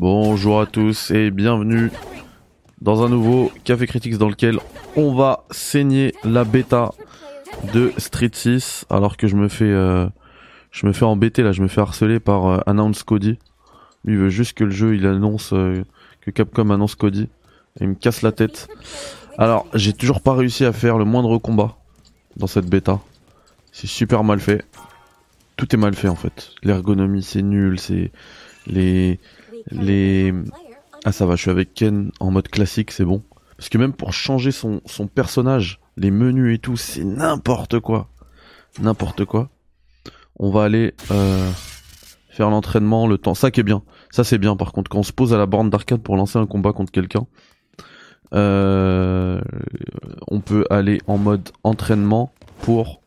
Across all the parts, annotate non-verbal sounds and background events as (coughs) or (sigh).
Bonjour à tous et bienvenue dans un nouveau Café Critics dans lequel on va saigner la bêta de Street 6 alors que je me fais euh, je me fais embêter là, je me fais harceler par euh, Announce Cody. Lui il veut juste que le jeu il annonce euh, que Capcom annonce Cody et il me casse la tête. Alors, j'ai toujours pas réussi à faire le moindre combat dans cette bêta. C'est super mal fait. Tout est mal fait en fait. L'ergonomie c'est nul, c'est les les ah ça va, je suis avec Ken en mode classique, c'est bon. Parce que même pour changer son son personnage, les menus et tout, c'est n'importe quoi. N'importe quoi. On va aller euh, faire l'entraînement, le temps. Ça qui est bien. Ça c'est bien par contre quand on se pose à la borne d'arcade pour lancer un combat contre quelqu'un. Euh, on peut aller en mode entraînement pour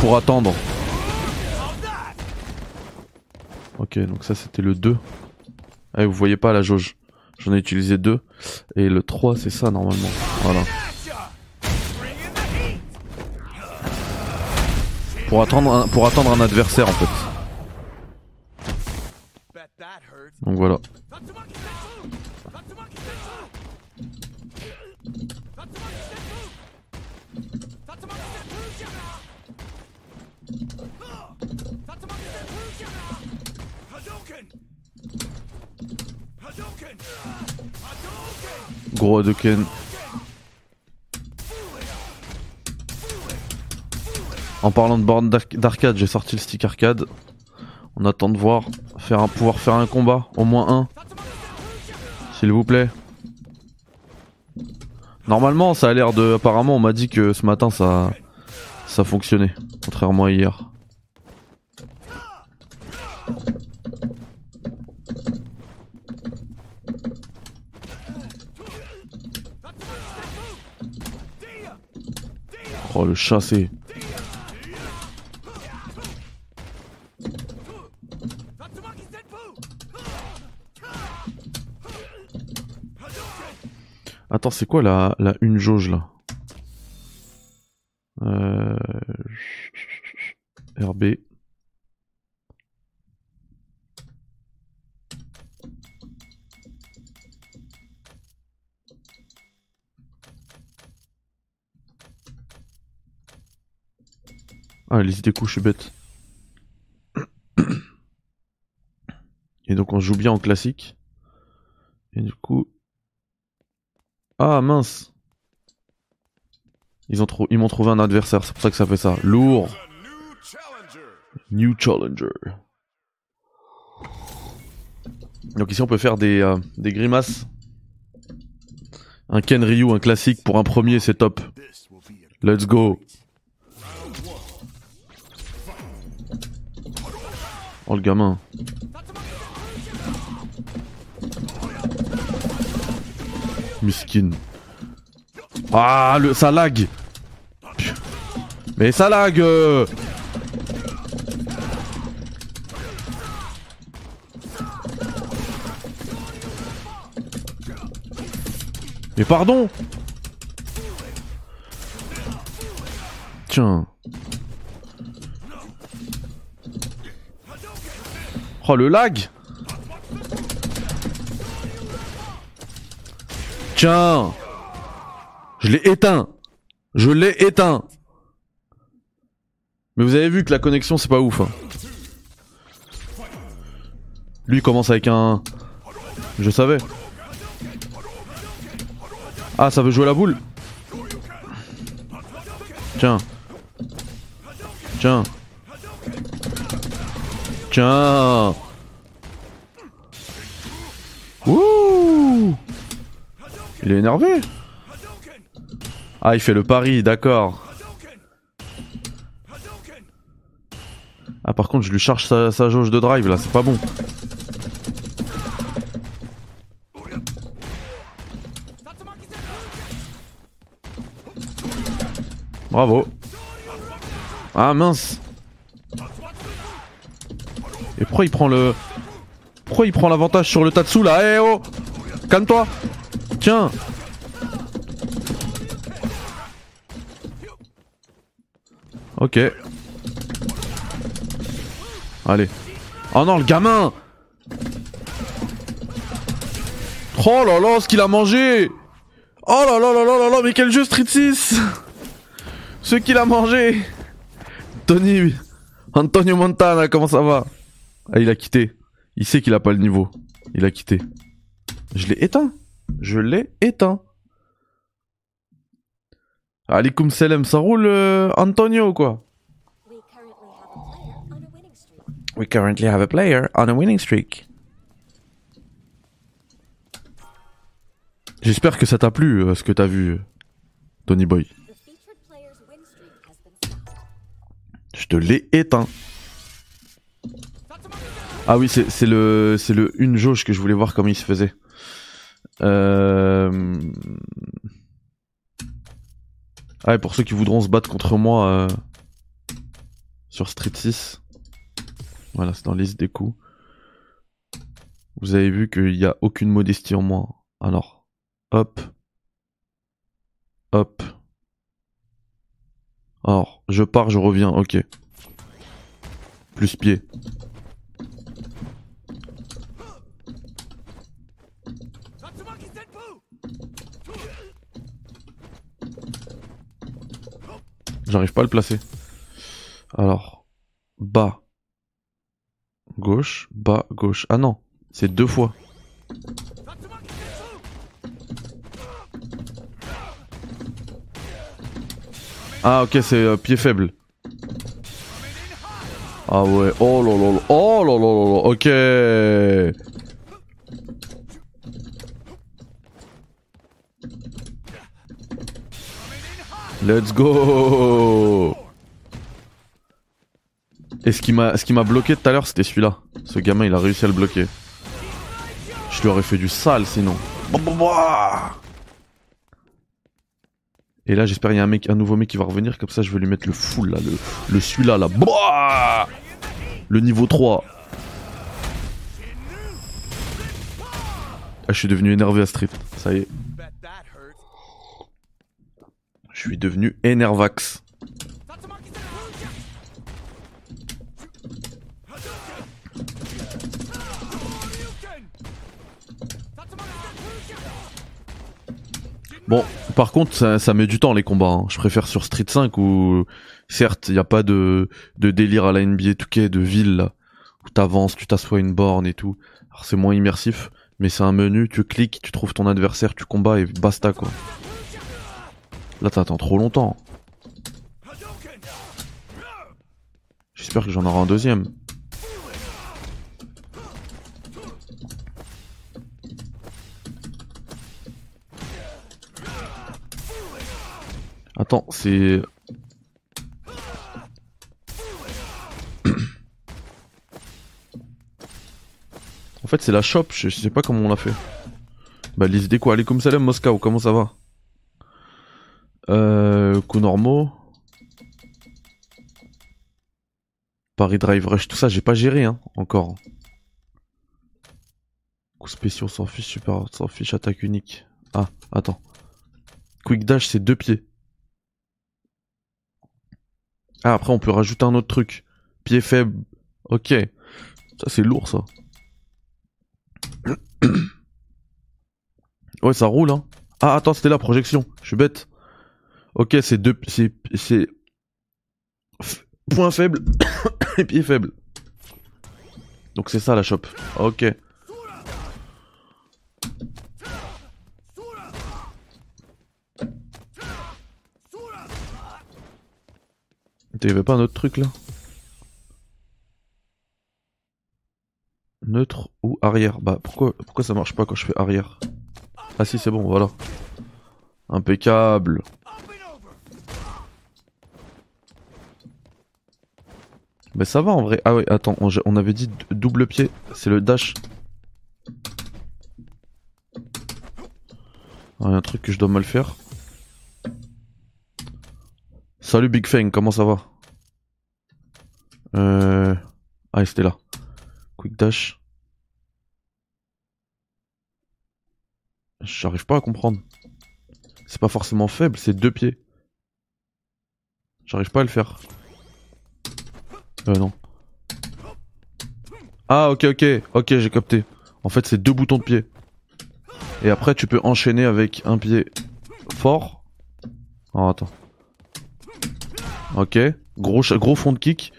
pour attendre. Ok, donc ça c'était le 2. Ah, vous voyez pas la jauge. J'en ai utilisé deux. Et le 3 c'est ça normalement. Voilà. Pour attendre un, pour attendre un adversaire en fait. Donc voilà. Gros. En parlant de borne d'arcade, j'ai sorti le stick arcade. On attend de voir faire pouvoir faire un combat, au moins un. S'il vous plaît. Normalement, ça a l'air de. Apparemment, on m'a dit que ce matin ça ça fonctionnait, contrairement à hier. Le chassé. Attends, c'est quoi la, la une jauge là euh... RB. Ah, les idées couches, je suis bête. Et donc on joue bien en classique. Et du coup... Ah mince Ils ont m'ont trouvé un adversaire, c'est pour ça que ça fait ça. Lourd New Challenger. Donc ici on peut faire des, euh, des grimaces. Un Ken Ryu, un classique pour un premier, c'est top. Let's go Oh le gamin. Miskin. Ah le ça lag. Mais ça lag. Euh. Mais pardon Tiens. Le lag Tiens Je l'ai éteint Je l'ai éteint Mais vous avez vu que la connexion c'est pas ouf. Hein. Lui il commence avec un... Je savais. Ah ça veut jouer la boule Tiens. Tiens. Tiens Ouh Il est énervé Ah il fait le pari, d'accord. Ah par contre je lui charge sa, sa jauge de drive là, c'est pas bon. Bravo. Ah mince et pourquoi il prend le... Pourquoi il prend l'avantage sur le Tatsu là? Eh oh! Calme-toi. Tiens. Ok. Allez. Oh non, le gamin! Oh là là, ce qu'il a mangé! Oh là là là là là là, mais quel jeu Street 6 Ce qu'il a mangé! Tony Antonio Montana, comment ça va? Ah, il a quitté. Il sait qu'il a pas le niveau. Il a quitté. Je l'ai éteint. Je l'ai éteint. Alikum salam, ça roule euh, Antonio quoi? We currently have a player on a winning streak. J'espère que ça t'a plu euh, ce que t'as vu, Tony Boy. Je te l'ai éteint. Ah oui, c'est le c'est une jauge que je voulais voir comment il se faisait. Euh... Ah et pour ceux qui voudront se battre contre moi euh, sur Street 6. Voilà, c'est dans liste des coups. Vous avez vu qu'il n'y a aucune modestie en moi. Alors, hop. Hop. Alors, je pars, je reviens, ok. Plus pied. J'arrive pas à le placer. Alors, bas. Gauche, bas, gauche. Ah non, c'est deux fois. Ah ok, c'est euh, pied faible. Ah ouais, oh là oh là, ok. Let's go Et ce qui m'a bloqué tout à l'heure, c'était celui-là. Ce gamin, il a réussi à le bloquer. Je lui aurais fait du sale sinon. Et là, j'espère qu'il y a un mec, un nouveau mec qui va revenir, comme ça je vais lui mettre le full là, le, le celui-là là. Boah Le niveau 3. Ah, je suis devenu énervé à Street. Ça y est. Je suis devenu énervax. Bon, par contre, ça, met du temps les combats. hein. Je préfère sur Street 5 où, certes, il n'y a pas de, délire à la NBA 2K de ville là, où t'avances, tu t'assois une borne et tout. Alors c'est moins immersif, mais c'est un menu, tu cliques, tu trouves ton adversaire, tu combats et basta quoi. Là t'attends trop longtemps. J'espère que j'en aurai un deuxième. Attends, c'est... (coughs) en fait c'est la shop, je sais pas comment on l'a fait. Bah des quoi Alaikum salam Moscow, comment ça va? Euh... Coups normaux. Paris Drive Rush, tout ça j'ai pas géré hein, encore. Coups spéciaux sans fiche, super sans fiche, attaque unique. Ah, attends. Quick dash c'est deux pieds. Ah, après, on peut rajouter un autre truc. Pied faible. Ok. Ça, c'est lourd, ça. (coughs) ouais, ça roule, hein. Ah, attends, c'était la projection. Je suis bête. Ok, c'est deux... C'est... Point faible (coughs) et pied faible. Donc c'est ça, la shop. Ok. T'avais pas un autre truc là? Neutre ou arrière? Bah pourquoi, pourquoi ça marche pas quand je fais arrière? Ah si c'est bon voilà. Impeccable. Mais ça va en vrai. Ah ouais attends on, avait dit double pied. C'est le dash. Ah, y a un truc que je dois mal faire. Salut Big Fang, comment ça va? Euh... Ah, c'était là. Quick dash. J'arrive pas à comprendre. C'est pas forcément faible, c'est deux pieds. J'arrive pas à le faire. Euh, non. Ah ok ok, ok j'ai capté. En fait c'est deux boutons de pied. Et après tu peux enchaîner avec un pied fort. Oh attends. Ok, gros, fond de kick.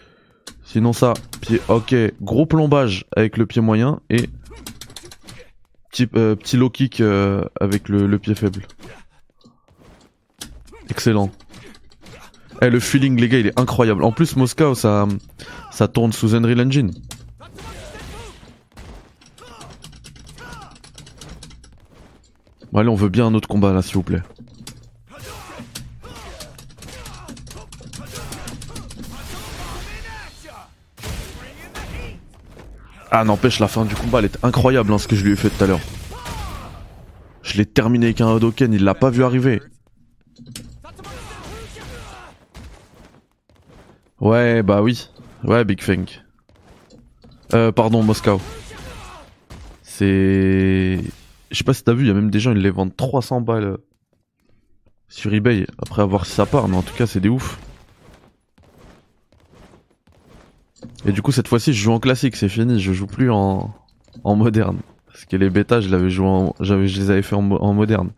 Sinon ça, pied, ok, gros plombage avec le pied moyen et petit, euh, petit low kick euh, avec le, pied faible. Excellent. Eh, le feeling les gars il est incroyable. En plus Moscow ça, ça tourne sous Unreal Engine. Bon, allez on veut bien un autre combat là s'il vous plaît. Ah n'empêche la fin du combat elle est incroyable hein, ce que je lui ai fait tout à l'heure. Je l'ai terminé avec un Hadoken, il l'a pas vu arriver. Ouais bah oui. Ouais Big Fang. Euh pardon Moscow. C'est... Je sais pas si t'as vu, il y a même des gens ils les vendent 300 balles sur eBay après avoir si ça part mais en tout cas c'est des ouf. Et du coup, cette fois-ci, je joue en classique, c'est fini, je joue plus en, en moderne. Parce que les bêtas, je l'avais joué en, je les avais fait en moderne.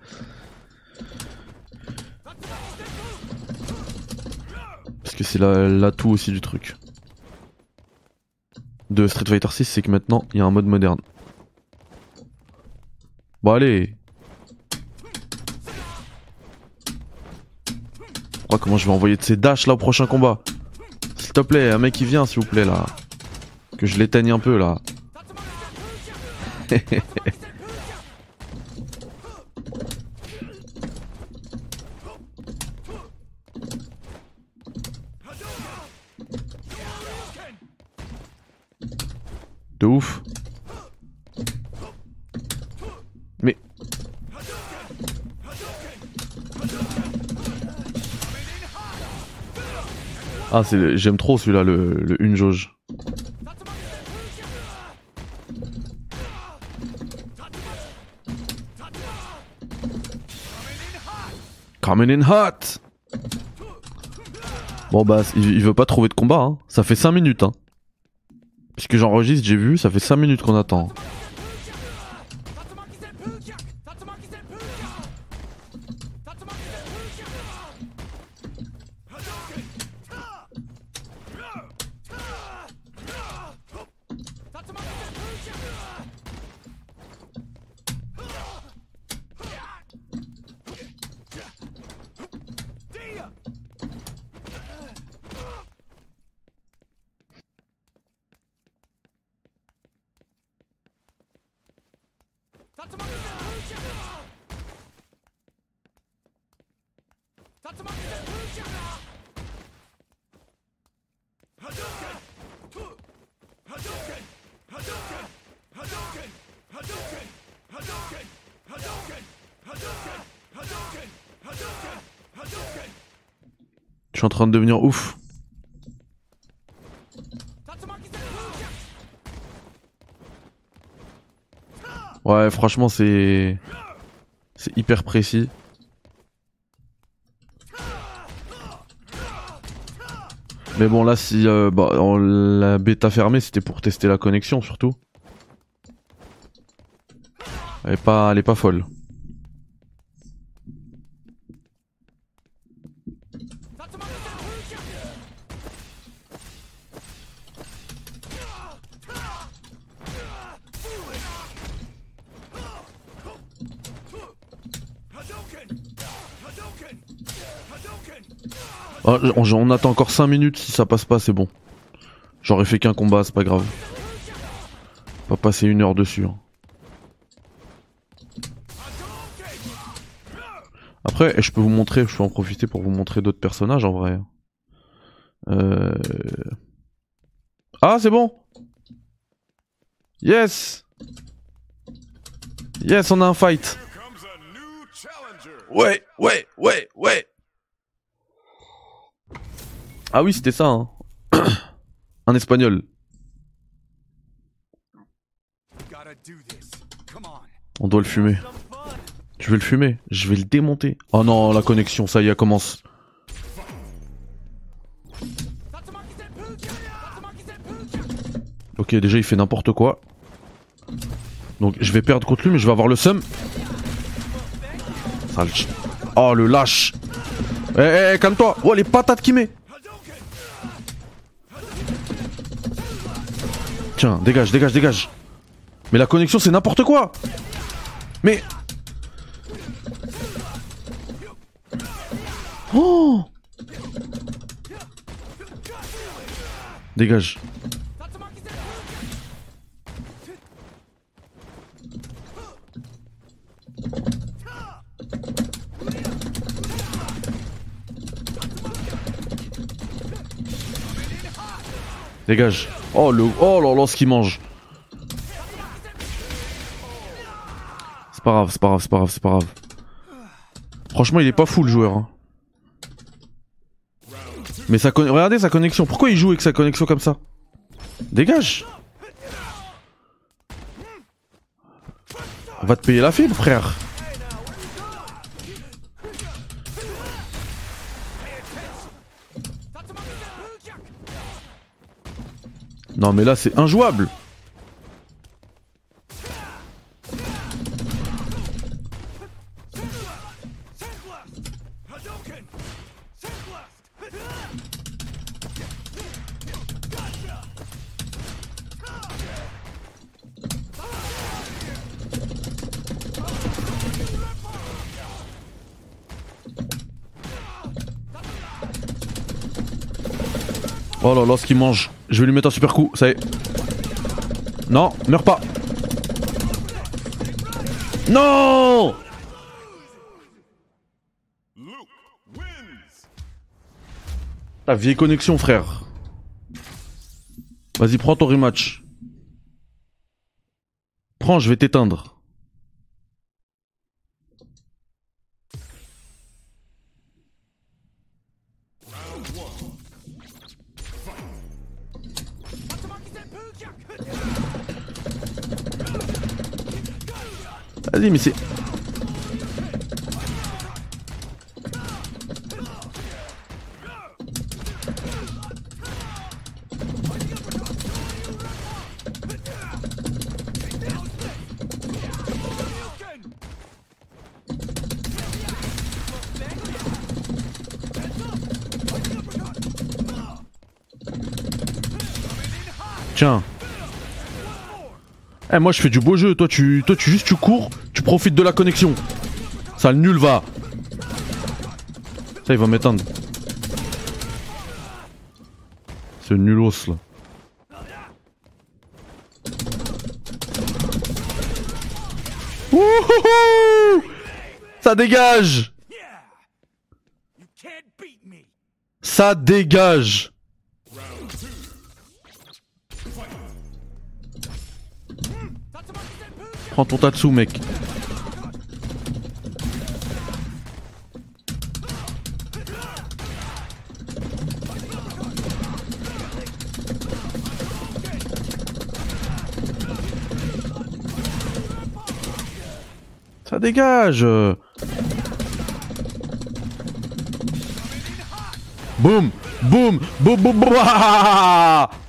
Que c'est l'atout aussi du truc. De Street Fighter 6, c'est que maintenant, il y a un mode moderne. Bon, allez. Oh, comment je vais envoyer de ces dashs là au prochain combat s'il te plaît, un mec qui vient, s'il vous plaît, là. Que je l'éteigne un peu, là. (laughs) Ouf. Mais Ah, c'est j'aime trop celui-là, le, une jauge. Coming in hot Bon bah, il, veut pas trouver de combat, hein. Ça fait 5 minutes, hein. Puisque j'enregistre, j'ai vu, ça fait 5 minutes qu'on attend. Je suis en train de devenir ouf. Ouais, franchement, c'est. C'est hyper précis. Mais bon, là, si euh, bah, la bêta fermée, c'était pour tester la connexion surtout. Elle est pas, elle est pas folle. Ah, on, attend encore 5 minutes, si ça passe pas, c'est bon. J'aurais fait qu'un combat, c'est pas grave. Pas passer une heure dessus. Hein. Après, je peux vous montrer, je peux en profiter pour vous montrer d'autres personnages en vrai. Euh... Ah, c'est bon Yes Yes, on a un fight Ouais, ouais, ouais, ouais ah oui, c'était ça. Hein. (coughs) Un espagnol. On doit le fumer. Je vais le fumer. Je vais le démonter. Oh non, la connexion, ça y est, commence. Ok, déjà il fait n'importe quoi. Donc je vais perdre contre lui, mais je vais avoir le seum. Sale ch- Oh le lâche Eh eh eh, calme-toi Oh les patates qu'il met Tiens, dégage, dégage, dégage Mais la connexion c'est n'importe quoi Mais... Oh Dégage. Dégage. Oh le oh là là ce qu'il mange. C'est pas grave, c'est pas grave, c'est pas grave, c'est pas grave. Franchement, il est pas fou le joueur. hein. Mais con- regardez sa connexion. Pourquoi il joue avec sa connexion comme ça? Dégage. On va te payer la fibre, frère. Non mais là c'est injouable. Oh là là ce qu'il mange. Je vais lui mettre un super coup, ça y est. Non, meurs pas. Non Ta vieille connexion frère. Vas-y prends ton rematch. Prends, je vais t'éteindre. Vas-y mais c'est... Tiens. Eh moi je fais du beau jeu, toi tu toi tu juste tu cours, tu profites de la connexion. Ça le nul va. Ça il va m'éteindre. Ce nulos là. Wouhouhou Ça dégage Ça dégage Prends ton Tatsu mec. Ça dégage Boum Boum Boum boum boum (laughs)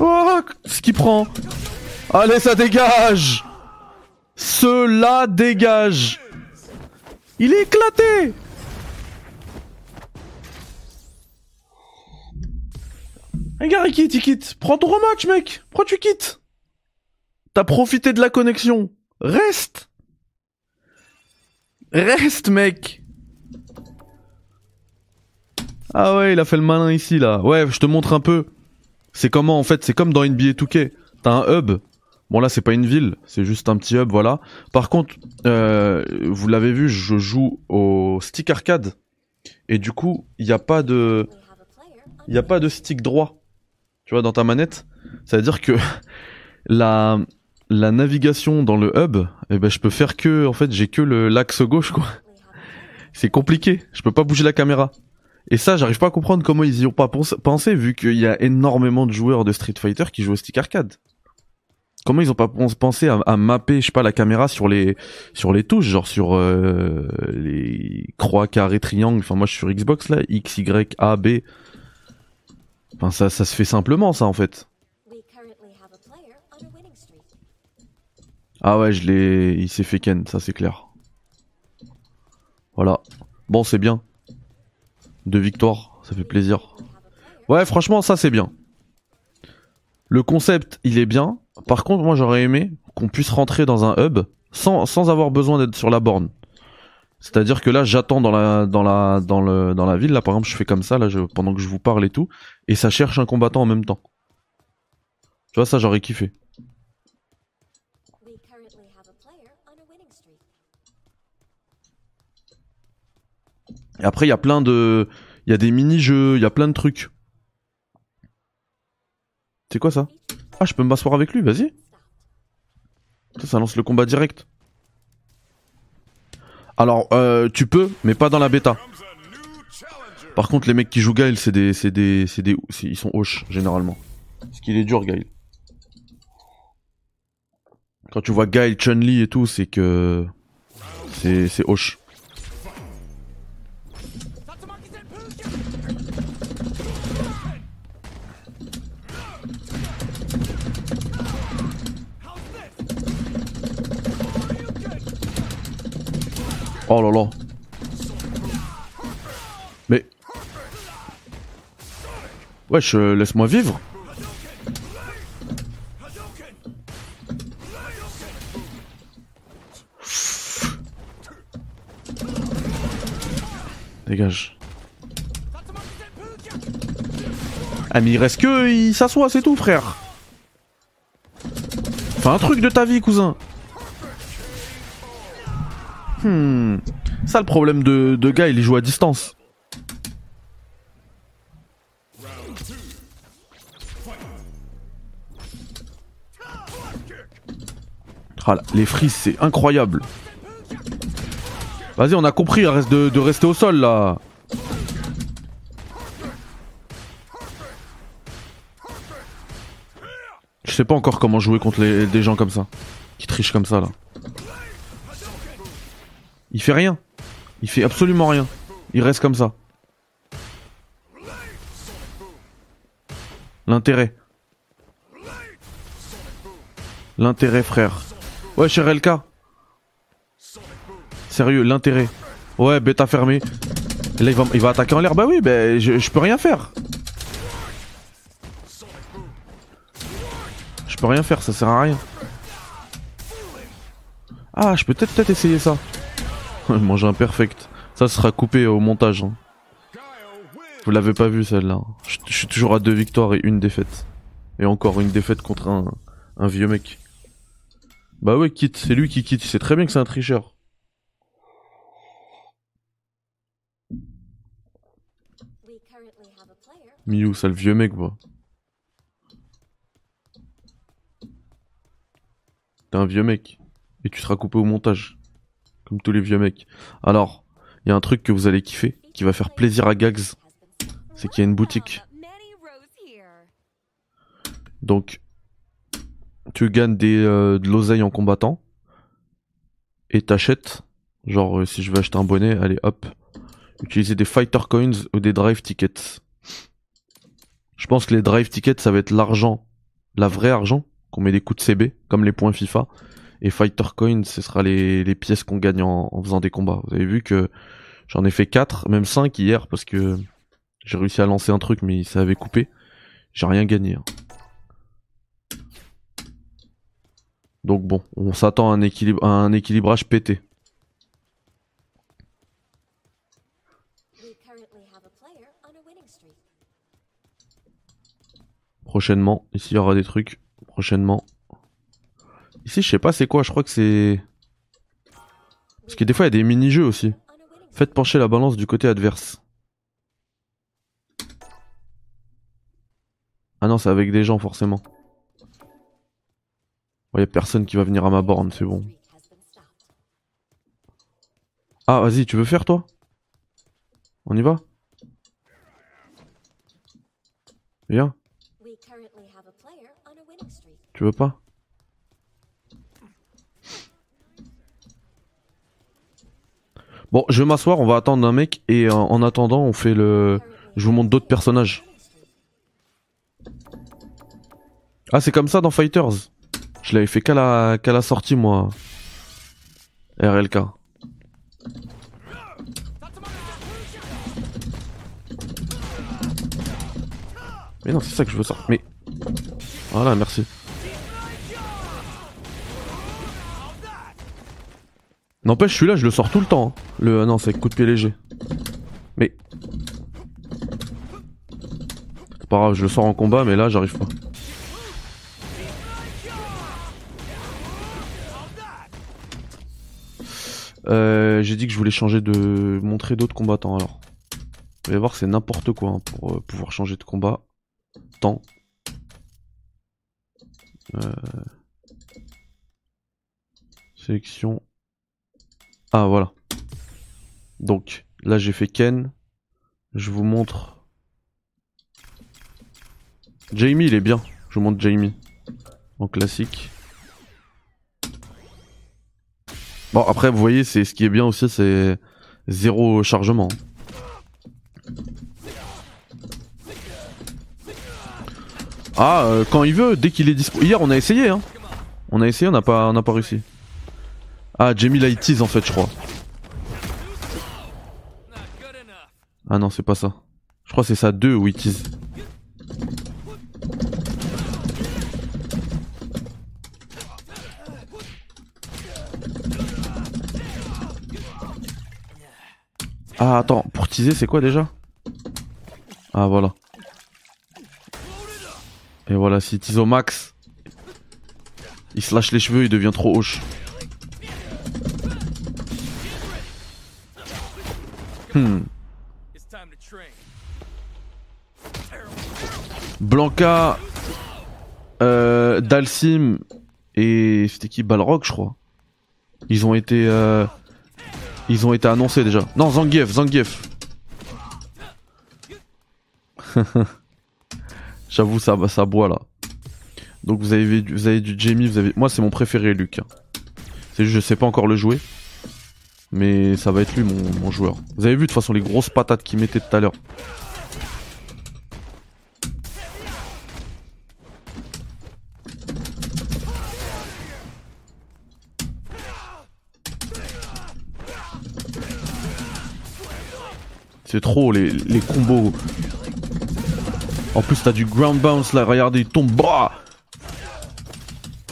Oh, ce qu'il prend. Allez, ça dégage. Cela dégage. Il est éclaté. Regarde, il quitte, il quitte. Prends ton rematch, mec. Pourquoi tu quittes? T'as profité de la connexion. Reste. Reste, mec. Ah ouais, il a fait le malin ici, là. Ouais, je te montre un peu. C'est comment en fait, c'est comme dans NBA 2K. T'as un hub. Bon là c'est pas une ville, c'est juste un petit hub, voilà. Par contre, euh, vous l'avez vu, je joue au stick arcade et du coup il n'y a pas de, il y a pas de stick droit. Tu vois dans ta manette, ça veut dire que (laughs) la la navigation dans le hub, eh ben je peux faire que en fait j'ai que l'axe gauche quoi. C'est compliqué, je peux pas bouger la caméra. Et ça, j'arrive pas à comprendre comment ils y ont pas pens- pensé, vu qu'il y a énormément de joueurs de Street Fighter qui jouent au stick arcade. Comment ils ont pas pens- pensé à, à mapper, je sais pas, la caméra sur les sur les touches, genre sur euh, les croix, carrés, triangles. Enfin, moi, je suis sur Xbox là, X, Y, A, B. Enfin, ça, ça se fait simplement, ça, en fait. Ah ouais, je l'ai, il s'est fait ken, ça c'est clair. Voilà. Bon, c'est bien. Deux victoires, ça fait plaisir. Ouais, franchement, ça c'est bien. Le concept, il est bien. Par contre, moi j'aurais aimé qu'on puisse rentrer dans un hub sans, sans avoir besoin d'être sur la borne. C'est-à-dire que là, j'attends dans la, dans la, dans dans la ville. Là, par exemple, je fais comme ça, là, pendant que je vous parle et tout. Et ça cherche un combattant en même temps. Tu vois, ça, j'aurais kiffé. Et après, il y a plein de, il y a des mini-jeux, il y a plein de trucs. C'est quoi ça? Ah, je peux m'asseoir avec lui, vas-y. Ça, lance le combat direct. Alors, euh, tu peux, mais pas dans la bêta. Par contre, les mecs qui jouent Gaël, c'est des, c'est des, c'est des, ils sont hoches généralement. Parce qu'il est dur, Gaël. Quand tu vois Gaël, Chun-Li et tout, c'est que c'est, c'est hoche. Oh là là. Mais. Wesh, euh, laisse-moi vivre. Dégage. Ah mais il reste que il s'assoit, c'est tout frère. Fais un truc de ta vie cousin. Hmm. Ça le problème de, de gars, il joue à distance. Ah les frises, c'est incroyable. Vas-y, on a compris, reste de, rester au sol là. Je sais pas encore comment jouer contre des gens comme ça. Qui trichent comme ça là. Il fait rien. Il fait absolument rien. Il reste comme ça. L'intérêt. L'intérêt, frère. Ouais, cher LK. Sérieux, l'intérêt. Ouais, bêta fermé. Et là, il va, il va attaquer en l'air. Bah oui, bah, je, je peux rien faire. Je peux rien faire, ça sert à rien. Ah, je peux peut-être peut-être essayer ça. (laughs) Manger un perfect. Ça sera coupé au montage. hein. Vous l'avez pas vu celle-là. Je, je suis toujours à deux victoires et une défaite. Et encore une défaite contre un, vieux mec. Bah ouais, quitte. C'est lui qui quitte. Il sait très bien que c'est un tricheur. Miou, ça le vieux mec, quoi. T'es un vieux mec. Et tu seras coupé au montage. Comme tous les vieux mecs. Alors, il y a un truc que vous allez kiffer, qui va faire plaisir à Gags. C'est qu'il y a une boutique. Donc, tu gagnes des, euh, de l'oseille en combattant. Et t'achètes. Genre, euh, si je veux acheter un bonnet, allez hop. Utiliser des fighter coins ou des drive tickets. Je pense que les drive tickets, ça va être l'argent, la vraie argent, qu'on met des coups de CB, comme les points FIFA. Et fighter coins, ce sera les, pièces qu'on gagne en, faisant des combats. Vous avez vu que j'en ai fait 4, même 5 hier, parce que j'ai réussi à lancer un truc, mais ça avait coupé. J'ai rien gagné. hein. Donc bon, on s'attend à un, équilibrage pété. Prochainement, ici il y aura des trucs. Prochainement. Ici, je sais pas c'est quoi, je crois que c'est. Parce que des fois, il y a des mini-jeux aussi. Faites pencher la balance du côté adverse. Ah non, c'est avec des gens, forcément. Ouais, y a personne qui va venir à ma borne, c'est bon. Ah, vas-y, tu veux faire, toi? On y va? Viens, tu veux pas? Bon, je vais m'asseoir, on va attendre un mec et en, en attendant, on fait le. Je vous montre d'autres personnages. Ah, c'est comme ça dans Fighters. Je l'avais fait qu'à la, qu'à la sortie, moi. RLK. Mais non, c'est ça que je veux sortir. Mais. Voilà, merci. N'empêche, celui-là, je le sors tout le temps. hein. Le. Non, c'est coup de pied léger. Mais. C'est pas grave, je le sors en combat, mais là, j'arrive pas. Euh, J'ai dit que je voulais changer de. montrer d'autres combattants alors. Vous allez voir, c'est n'importe quoi hein, pour euh, pouvoir changer de combat. Temps. Euh... Sélection. Ah voilà. Donc là j'ai fait Ken. Je vous montre. Jamie il est bien. Je vous montre Jamie. En classique. Bon après vous voyez c'est ce qui est bien aussi c'est zéro chargement. Ah euh, quand il veut, dès qu'il est dispo. Hier on a essayé hein. On a essayé, on n'a pas, on n'a pas réussi. Ah Jamie tease en fait je crois. Ah non c'est pas ça. Je crois que c'est ça 2 où il tease. Ah attends, pour teaser c'est quoi déjà? Ah voilà. Et voilà, s'il tease au max, il se lâche les cheveux, il devient trop hoche. Hmm. Blanca, euh, Dalsim et c'était qui? Balrog je crois. Ils ont été euh, ils ont été annoncés déjà. Non Zangief, Zangief. (laughs) J'avoue ça ça boit là. Donc vous avez vous avez du Jamie, vous avez moi c'est mon préféré Luc. C'est juste je sais pas encore le jouer. Mais ça va être lui mon, joueur. Vous avez vu de toute façon les grosses patates qu'il mettait tout à l'heure. C'est trop les, les combos. En plus t'as du ground bounce là, regardez, il tombe. Bah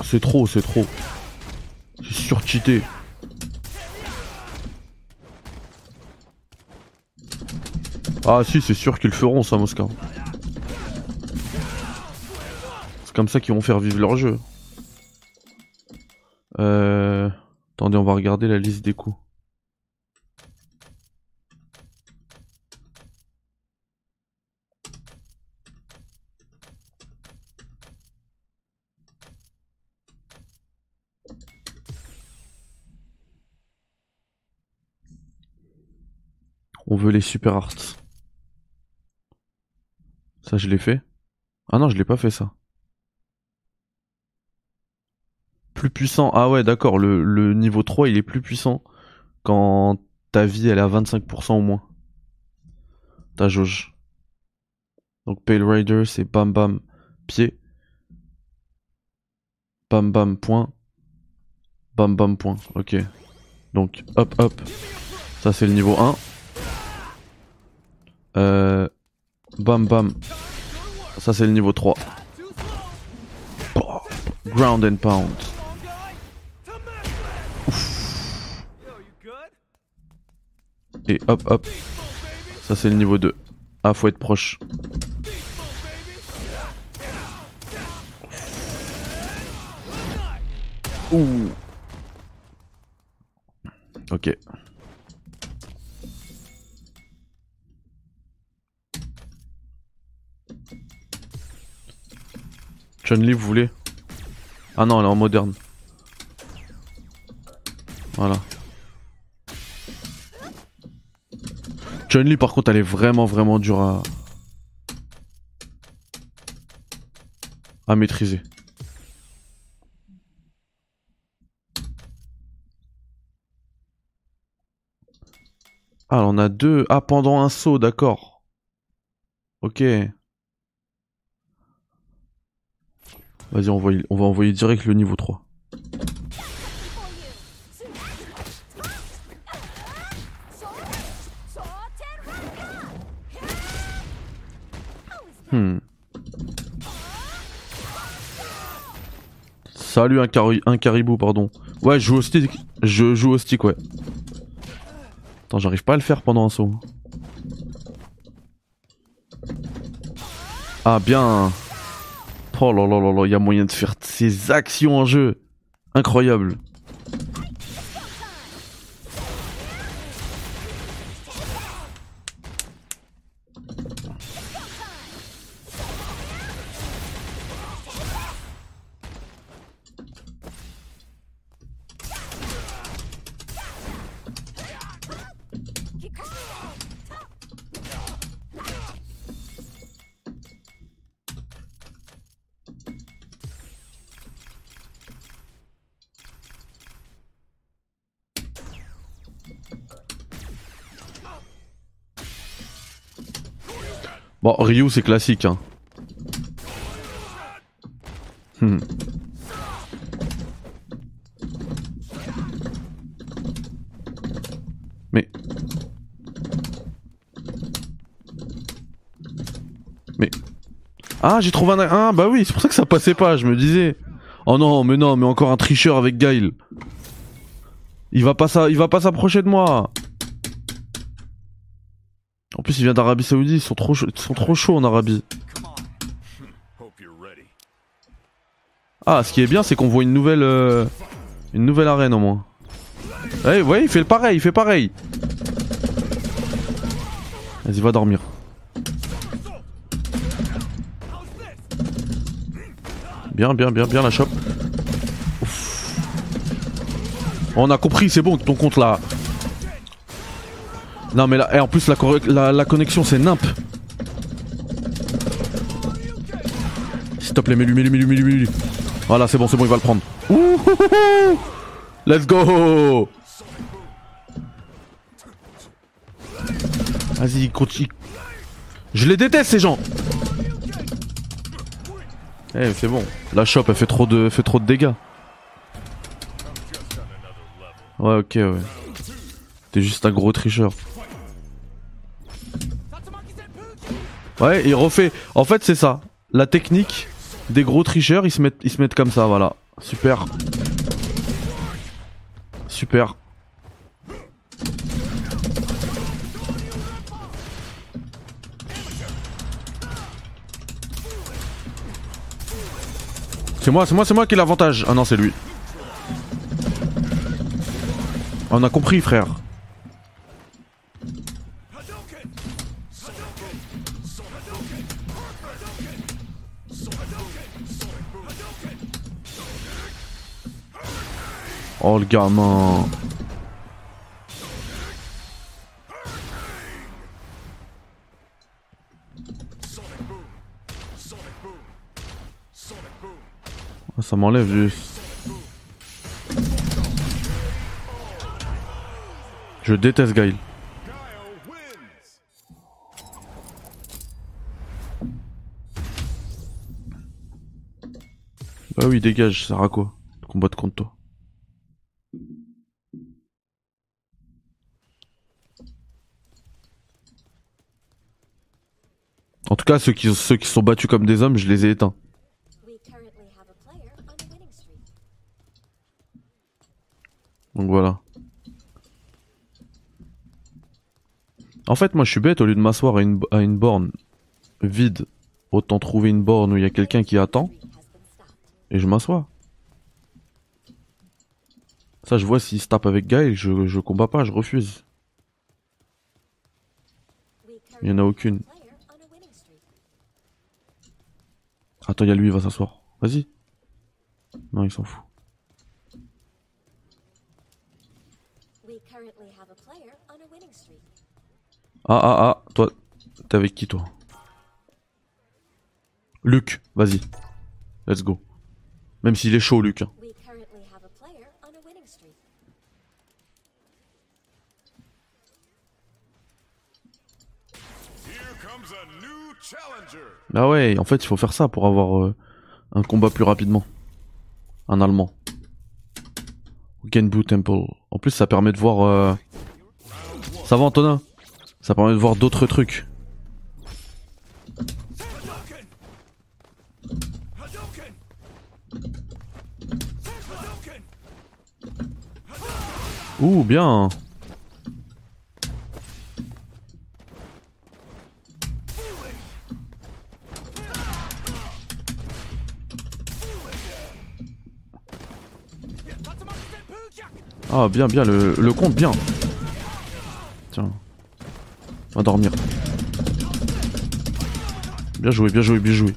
c'est trop, c'est trop. C'est surcheaté. Ah si, c'est sûr qu'ils le feront ça, Mosca. C'est comme ça qu'ils vont faire vivre leur jeu. Euh... Attendez, on va regarder la liste des coups. On veut les super arts. Ça, je l'ai fait. Ah non, je l'ai pas fait ça. Plus puissant. Ah ouais, d'accord. Le, niveau 3, il est plus puissant quand ta vie, elle est à 25% au moins. Ta jauge. Donc Pale Rider, c'est bam bam pied. Bam bam point. Bam bam point. Ok. Donc hop hop. Ça c'est le niveau 1. Euh, bam bam. Ça c'est le niveau 3. Bah, Ground and pound. Et hop hop. Ça c'est le niveau 2. Ah faut être proche. Ouh. Ok. Chun-Li, vous voulez Ah non, elle est en moderne. Voilà. Chun-Li, par contre, elle est vraiment, vraiment dure à... à maîtriser. Ah, on a deux. Ah, pendant un saut, d'accord. Ok. Vas-y, on, va- envoyer direct le niveau 3. Hmm. Salut un, cari- un caribou, pardon. Ouais, je joue au stick. Je joue au stick, ouais. Attends, j'arrive pas à le faire pendant un saut. Ah, bien. Oh là là là là, il y a moyen de faire ces actions en jeu. Incroyable. Bon, Ryu, c'est classique. Hein. Hmm. Mais. Mais. Ah, j'ai trouvé un. Ah, bah oui, c'est pour ça que ça passait pas, je me disais. Oh non, mais non, mais encore un tricheur avec Gail. Il va pas il va pas s'approcher de moi. Plus, il vient d'Arabie Saoudite, ils sont trop, chauds- ils sont trop chauds en Arabie. Ah, ce qui est bien, c'est qu'on voit une nouvelle, euh, une nouvelle arène au moins. Ouais, ouais, il fait le pareil, il fait pareil. Vas-y, va dormir. Bien, bien, bien, bien la chope. On a compris, c'est bon, ton compte là. Non mais là, et en plus la, la, la connexion c'est nimp. S'il te plaît, mets-lui, mets-lui, mets-lui, mets-lui, mets-lui. Voilà, c'est bon, c'est bon, il va le prendre. Ouhouhou Let's go Vas-y, continue. Je les déteste ces gens Eh, c'est bon. La shop, elle fait trop de, elle fait trop de dégâts. Ouais, ok, ouais. T'es juste un gros tricheur. Ouais, il refait. En fait, c'est ça. La technique des gros tricheurs, ils se mettent, ils se mettent comme ça, voilà. Super. Super. C'est moi, c'est moi, c'est moi qui ai l'avantage. Ah non, c'est lui. On a compris, frère. Oh le gamin. Ah, Ça m'enlève juste. Je déteste Gail. Bah oui, dégage, ça sert à quoi combattre contre toi En tout cas, ceux qui, ceux qui sont battus comme des hommes, je les ai éteints. Donc voilà. En fait, moi je suis bête, au lieu de m'asseoir à une, à une borne vide, autant trouver une borne où il y a quelqu'un qui attend et je m'assois. Ça, je vois s'il se tape avec Gaël, je, je combats pas, je refuse. Il y en a aucune. have a player on a winning streak. Attends, il y a lui, il va s'asseoir. Vas-y. Non, il s'en fout. Ah ah ah, toi, t'es avec qui toi? Luc, vas-y. Let's go. Même s'il est chaud, Luc. hein. We currently have a player on a winning streak. Bah ouais, en fait, il faut faire ça pour avoir euh, un combat plus rapidement. Un allemand. Genbu Temple. En plus, ça permet de voir. euh, Ça va, Antonin? Ça permet de voir d'autres trucs. Ouh, bien. Ah, bien, bien, le, le compte, bien. Tiens. On va dormir. Bien joué, bien joué, bien joué.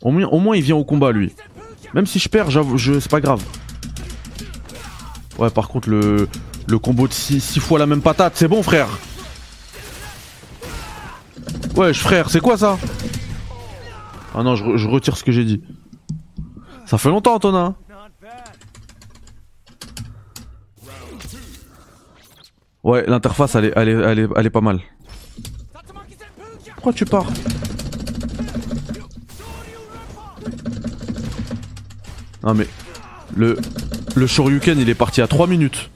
Au moins, il vient au combat, lui. Même si je perds, j'avoue, c'est pas grave. Ouais, par contre, le, le combo de 6 fois la même patate, c'est bon, frère. Wesh, frère, c'est quoi ça? Ah non, je, je retire ce que j'ai dit. Ça fait longtemps, Antonin. Ouais, l'interface, elle est, elle, est, elle, est, pas mal. Pourquoi tu pars? Non mais... Le... Le Shoryuken, il est parti à 3 minutes.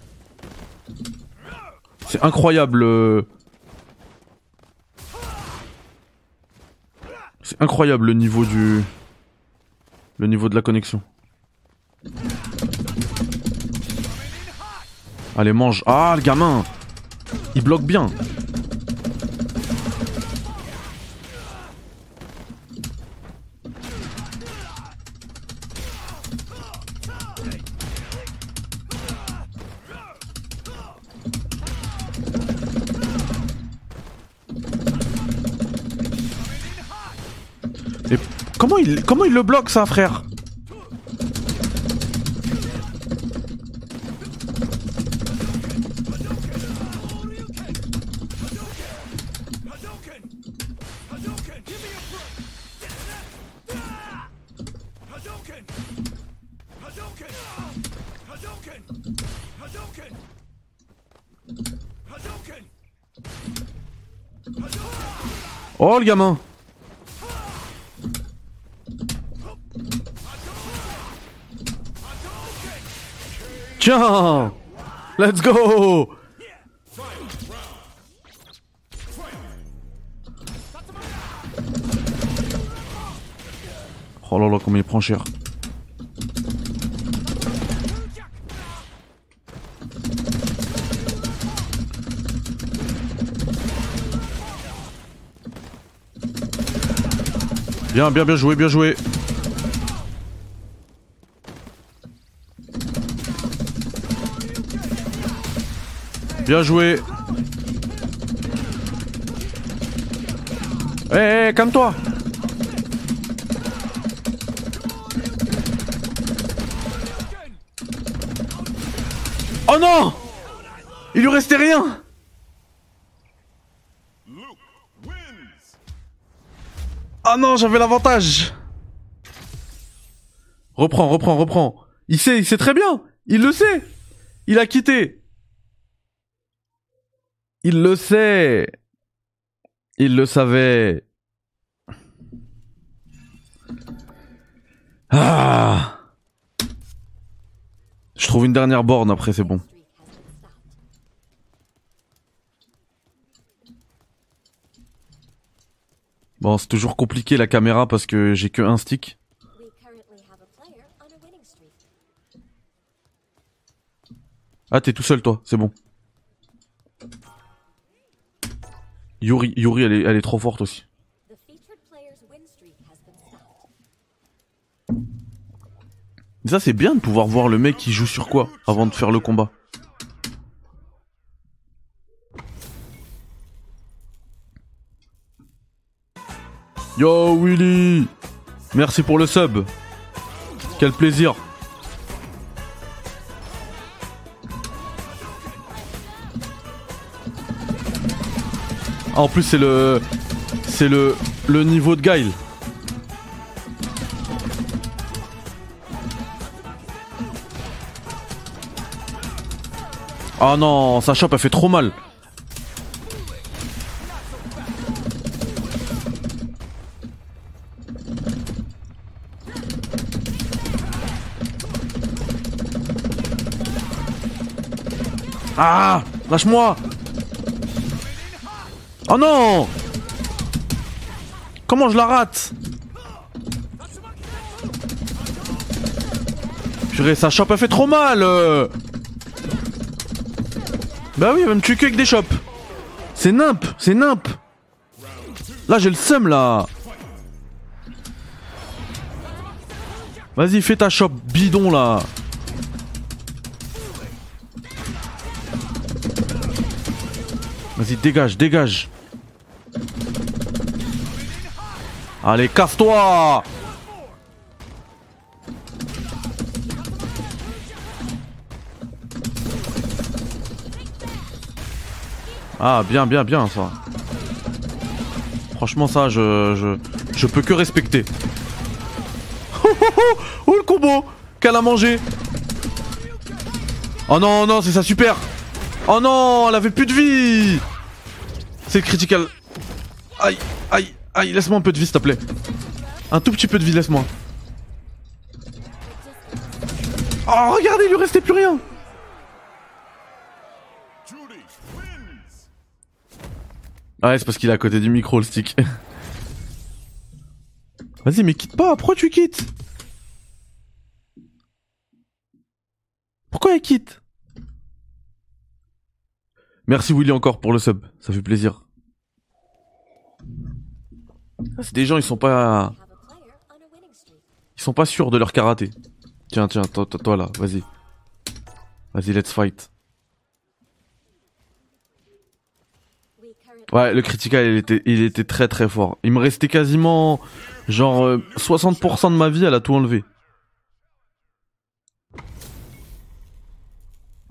C'est incroyable. euh. C'est incroyable le niveau du... Le niveau de la connexion. Allez, mange. Ah, le gamin Il bloque bien. Comment il, comment il le bloque ça, frère? Oh le gamin Tiens Let's go Oh là là, comment il prend cher. Bien, bien, bien joué, bien joué. Bien joué. Eh, hey, calme-toi. Oh non Il lui restait rien Ah non, j'avais l'avantage Reprends, reprends, reprends. Il sait, il sait très bien. Il le sait. Il a quitté. Il le sait. Il le savait. Ah. Je trouve une dernière borne après, c'est bon. Bon, c'est toujours compliqué la caméra parce que j'ai que un stick. Ah, t'es tout seul toi, c'est bon. Yuri, Yuri, elle est, elle est trop forte aussi. Ça, c'est bien de pouvoir voir le mec qui joue sur quoi avant de faire le combat. Yo Willy Merci pour le sub. Quel plaisir. Ah, en plus c'est le c'est le le niveau de Guile. Oh non, sa chope elle fait trop mal. Ah Lâche-moi Oh non Comment je la rate? Purée, sa chope, elle fait trop mal euh. Bah oui, elle va me tuer que avec des chopes. C'est nimp, c'est nimp. Là, j'ai le seum, là. Vas-y, fais ta chope bidon, là. Vas-y, dégage, dégage. Allez, casse-toi Ah, bien, bien, bien, ça. Franchement, ça, je, je, je peux que respecter. Oh, le combo qu'elle a mangé Oh non, non, c'est ça, super Oh non, elle avait plus de vie C'est critical. Aïe, aïe, aïe, laisse-moi un peu de vie, s'il te plaît. Un tout petit peu de vie, laisse-moi. Oh, regardez, il lui restait plus rien Ouais, c'est parce qu'il est à côté du micro, le stick. (laughs) Vas-y, mais quitte pas, pourquoi tu quittes? Pourquoi il quitte? Merci Willy encore pour le sub, ça fait plaisir. C'est des gens, ils sont pas... Ils sont pas sûrs de leur karaté. Tiens, tiens, toi, toi, là, vas-y. Vas-y, let's fight. Ouais, le critical, il était, il était très très fort. Il me restait quasiment, genre, euh, 60% de ma vie, elle a tout enlevé.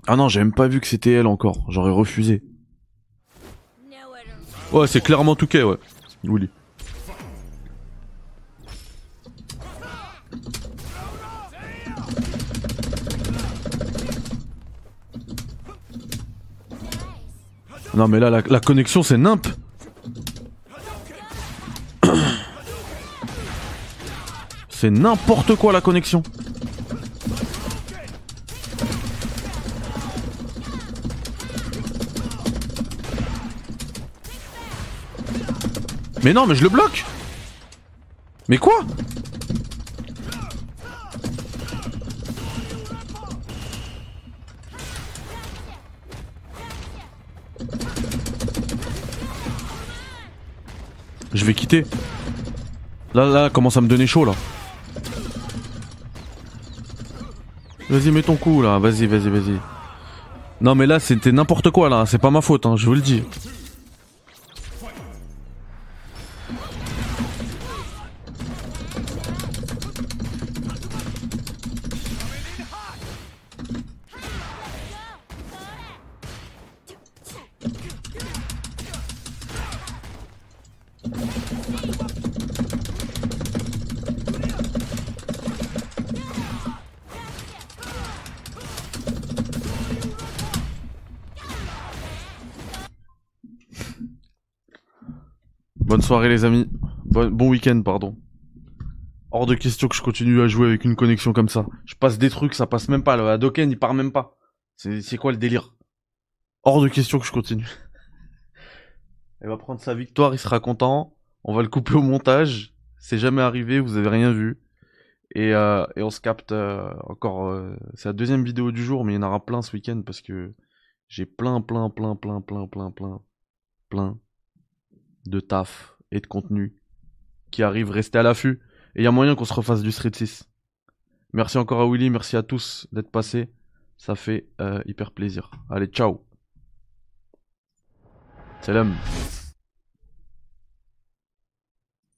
Ah non, j'ai même pas vu que c'était elle encore. J'aurais refusé. Ouais, c'est clairement Touquet, ouais. Non mais là la, connexion c'est nimp. (coughs) C'est n'importe quoi la connexion. Mais non mais je le bloque. Mais quoi? Je vais quitter. Là, là, commence à me donner chaud là. Vas-y, mets ton coup là. Vas-y, vas-y, vas-y. Non, mais là, c'était n'importe quoi là. C'est pas ma faute, hein, je vous le dis. Bonne soirée les amis. Bon, week-end, pardon. Hors de question que je continue à jouer avec une connexion comme ça. Je passe des trucs, ça passe même pas. Le Hadoken, il part même pas. C'est quoi le délire? Hors de question que je continue. Elle va prendre sa victoire, il sera content. On va le couper au montage. C'est jamais arrivé, vous avez rien vu. Et, euh, on se capte euh, encore. euh, c'est la deuxième vidéo du jour, mais il y en aura plein ce week-end parce que j'ai plein, plein, plein, plein, plein, plein, plein, plein de taf et de contenu qui arrive. Restez à l'affût. Et il y a moyen qu'on se refasse du Street 6. Merci encore à Willy, merci à tous d'être passés. Ça fait euh, hyper plaisir. Allez, ciao. Salam.